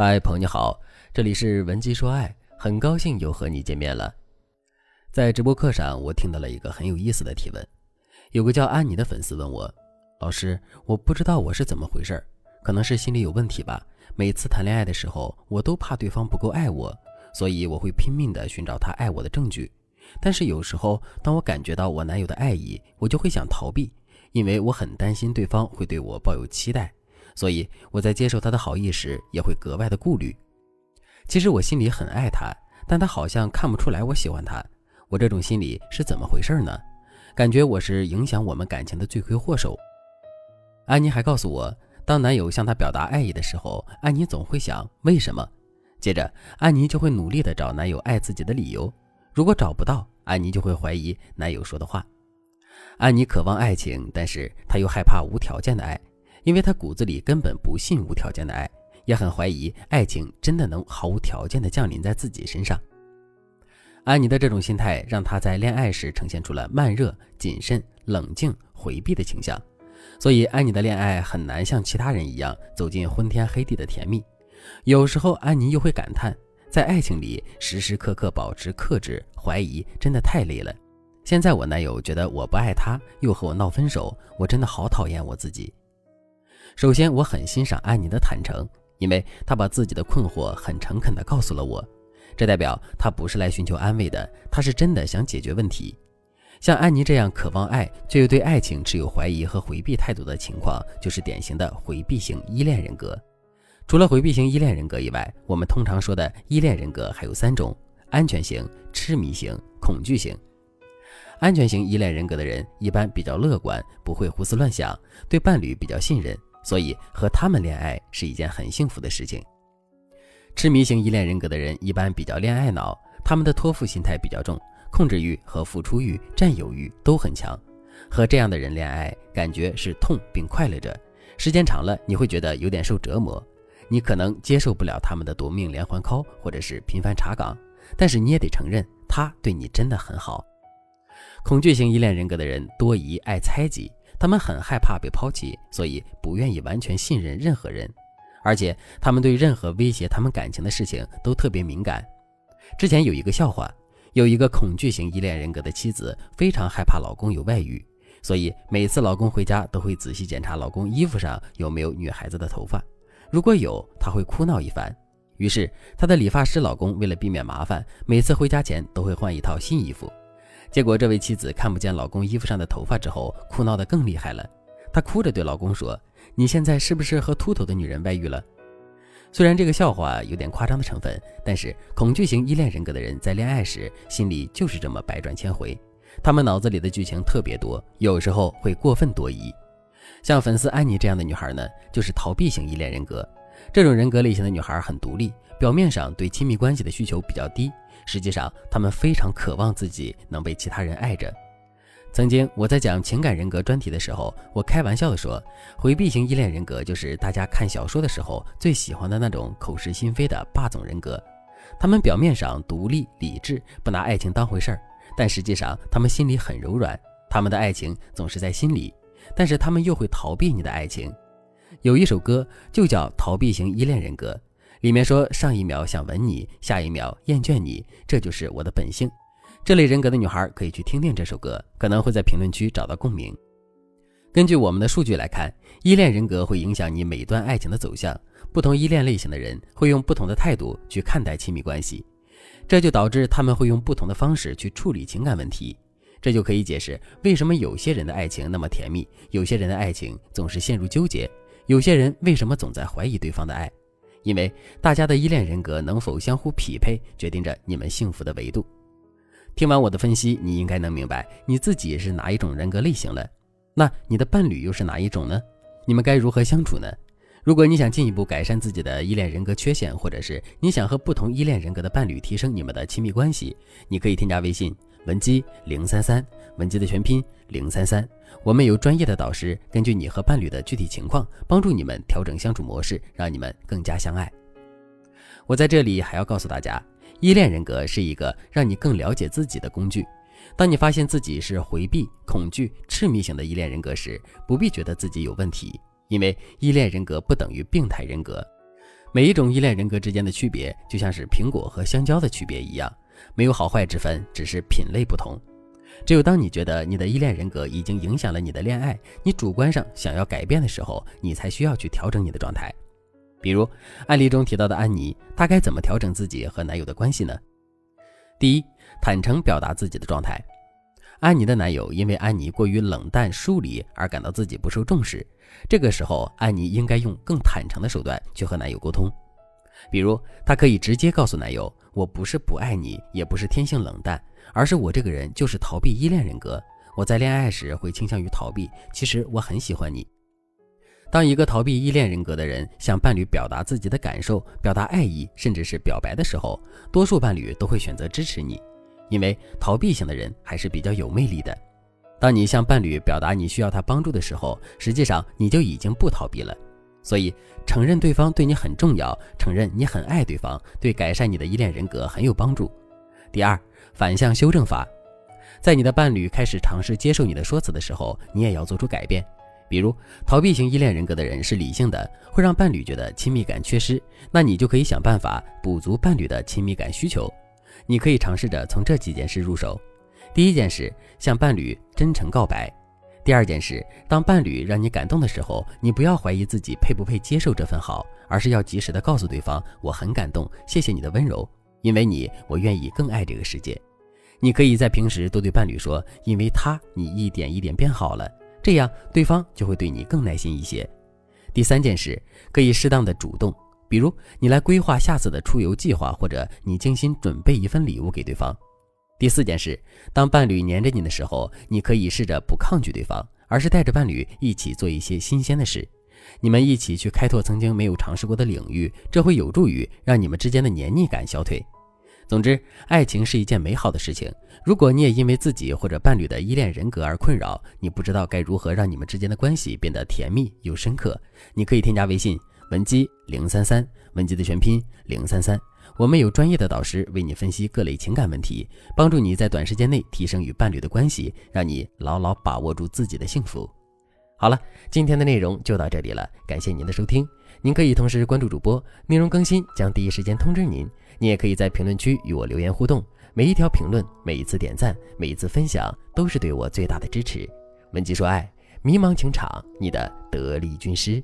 嗨，朋友你好，这里是文姬说爱，很高兴又和你见面了。在直播课上，我听到了一个很有意思的提问，有个叫安妮的粉丝问我：“老师，我不知道我是怎么回事，可能是心理有问题吧。每次谈恋爱的时候，我都怕对方不够爱我，所以我会拼命的寻找他爱我的证据。但是有时候，当我感觉到我男友的爱意，我就会想逃避，因为我很担心对方会对我抱有期待。”所以我在接受他的好意时，也会格外的顾虑。其实我心里很爱他，但他好像看不出来我喜欢他。我这种心理是怎么回事呢？感觉我是影响我们感情的罪魁祸首。安妮还告诉我，当男友向她表达爱意的时候，安妮总会想为什么。接着，安妮就会努力的找男友爱自己的理由。如果找不到，安妮就会怀疑男友说的话。安妮渴望爱情，但是她又害怕无条件的爱。因为他骨子里根本不信无条件的爱，也很怀疑爱情真的能毫无条件的降临在自己身上。安妮的这种心态让她在恋爱时呈现出了慢热、谨慎、冷静、回避的倾向，所以安妮的恋爱很难像其他人一样走进昏天黑地的甜蜜。有时候安妮又会感叹，在爱情里时时刻刻保持克制、怀疑，真的太累了。现在我男友觉得我不爱他，又和我闹分手，我真的好讨厌我自己。首先，我很欣赏安妮的坦诚，因为她把自己的困惑很诚恳地告诉了我，这代表她不是来寻求安慰的，她是真的想解决问题。像安妮这样渴望爱却又对爱情持有怀疑和回避态度的情况，就是典型的回避型依恋人格。除了回避型依恋人格以外，我们通常说的依恋人格还有三种：安全型、痴迷型、恐惧型。安全型依恋人格的人一般比较乐观，不会胡思乱想，对伴侣比较信任。所以和他们恋爱是一件很幸福的事情。痴迷型依恋人格的人一般比较恋爱脑，他们的托付心态比较重，控制欲和付出欲、占有欲都很强。和这样的人恋爱，感觉是痛并快乐着。时间长了，你会觉得有点受折磨。你可能接受不了他们的夺命连环 call 或者是频繁查岗，但是你也得承认，他对你真的很好。恐惧型依恋人格的人多疑、爱猜忌。他们很害怕被抛弃，所以不愿意完全信任任何人，而且他们对任何威胁他们感情的事情都特别敏感。之前有一个笑话，有一个恐惧型依恋人格的妻子非常害怕老公有外遇，所以每次老公回家都会仔细检查老公衣服上有没有女孩子的头发，如果有，她会哭闹一番。于是她的理发师老公为了避免麻烦，每次回家前都会换一套新衣服。结果，这位妻子看不见老公衣服上的头发之后，哭闹得更厉害了。她哭着对老公说：“你现在是不是和秃头的女人外遇了？”虽然这个笑话有点夸张的成分，但是恐惧型依恋人格的人在恋爱时心里就是这么百转千回，他们脑子里的剧情特别多，有时候会过分多疑。像粉丝安妮这样的女孩呢，就是逃避型依恋人格。这种人格类型的女孩很独立，表面上对亲密关系的需求比较低。实际上，他们非常渴望自己能被其他人爱着。曾经我在讲情感人格专题的时候，我开玩笑的说，回避型依恋人格就是大家看小说的时候最喜欢的那种口是心非的霸总人格。他们表面上独立理智，不拿爱情当回事儿，但实际上他们心里很柔软。他们的爱情总是在心里，但是他们又会逃避你的爱情。有一首歌就叫《逃避型依恋人格》。里面说，上一秒想吻你，下一秒厌倦你，这就是我的本性。这类人格的女孩可以去听听这首歌，可能会在评论区找到共鸣。根据我们的数据来看，依恋人格会影响你每段爱情的走向。不同依恋类型的人会用不同的态度去看待亲密关系，这就导致他们会用不同的方式去处理情感问题。这就可以解释为什么有些人的爱情那么甜蜜，有些人的爱情总是陷入纠结，有些人为什么总在怀疑对方的爱。因为大家的依恋人格能否相互匹配，决定着你们幸福的维度。听完我的分析，你应该能明白你自己是哪一种人格类型了。那你的伴侣又是哪一种呢？你们该如何相处呢？如果你想进一步改善自己的依恋人格缺陷，或者是你想和不同依恋人格的伴侣提升你们的亲密关系，你可以添加微信文姬零三三，文姬的全拼零三三。我们有专业的导师，根据你和伴侣的具体情况，帮助你们调整相处模式，让你们更加相爱。我在这里还要告诉大家，依恋人格是一个让你更了解自己的工具。当你发现自己是回避、恐惧、痴迷型的依恋人格时，不必觉得自己有问题，因为依恋人格不等于病态人格。每一种依恋人格之间的区别，就像是苹果和香蕉的区别一样，没有好坏之分，只是品类不同。只有当你觉得你的依恋人格已经影响了你的恋爱，你主观上想要改变的时候，你才需要去调整你的状态。比如案例中提到的安妮，她该怎么调整自己和男友的关系呢？第一，坦诚表达自己的状态。安妮的男友因为安妮过于冷淡疏离而感到自己不受重视，这个时候安妮应该用更坦诚的手段去和男友沟通。比如，她可以直接告诉男友：“我不是不爱你，也不是天性冷淡，而是我这个人就是逃避依恋人格。我在恋爱时会倾向于逃避，其实我很喜欢你。”当一个逃避依恋人格的人向伴侣表达自己的感受、表达爱意，甚至是表白的时候，多数伴侣都会选择支持你，因为逃避型的人还是比较有魅力的。当你向伴侣表达你需要他帮助的时候，实际上你就已经不逃避了。所以，承认对方对你很重要，承认你很爱对方，对改善你的依恋人格很有帮助。第二，反向修正法，在你的伴侣开始尝试接受你的说辞的时候，你也要做出改变。比如，逃避型依恋人格的人是理性的，会让伴侣觉得亲密感缺失，那你就可以想办法补足伴侣的亲密感需求。你可以尝试着从这几件事入手。第一件事，向伴侣真诚告白；第二件事，当伴侣让你感动的时候，你不要怀疑自己配不配接受这份好，而是要及时的告诉对方：“我很感动，谢谢你的温柔，因为你，我愿意更爱这个世界。”你可以在平时多对伴侣说：“因为他，你一点一点变好了。”这样，对方就会对你更耐心一些。第三件事，可以适当的主动，比如你来规划下次的出游计划，或者你精心准备一份礼物给对方。第四件事，当伴侣黏着你的时候，你可以试着不抗拒对方，而是带着伴侣一起做一些新鲜的事，你们一起去开拓曾经没有尝试过的领域，这会有助于让你们之间的黏腻感消退。总之，爱情是一件美好的事情。如果你也因为自己或者伴侣的依恋人格而困扰，你不知道该如何让你们之间的关系变得甜蜜又深刻，你可以添加微信文姬零三三，文姬的全拼零三三。我们有专业的导师为你分析各类情感问题，帮助你在短时间内提升与伴侣的关系，让你牢牢把握住自己的幸福。好了，今天的内容就到这里了，感谢您的收听。您可以同时关注主播，内容更新将第一时间通知您。你也可以在评论区与我留言互动，每一条评论、每一次点赞、每一次分享，都是对我最大的支持。文姬说爱，迷茫情场，你的得力军师。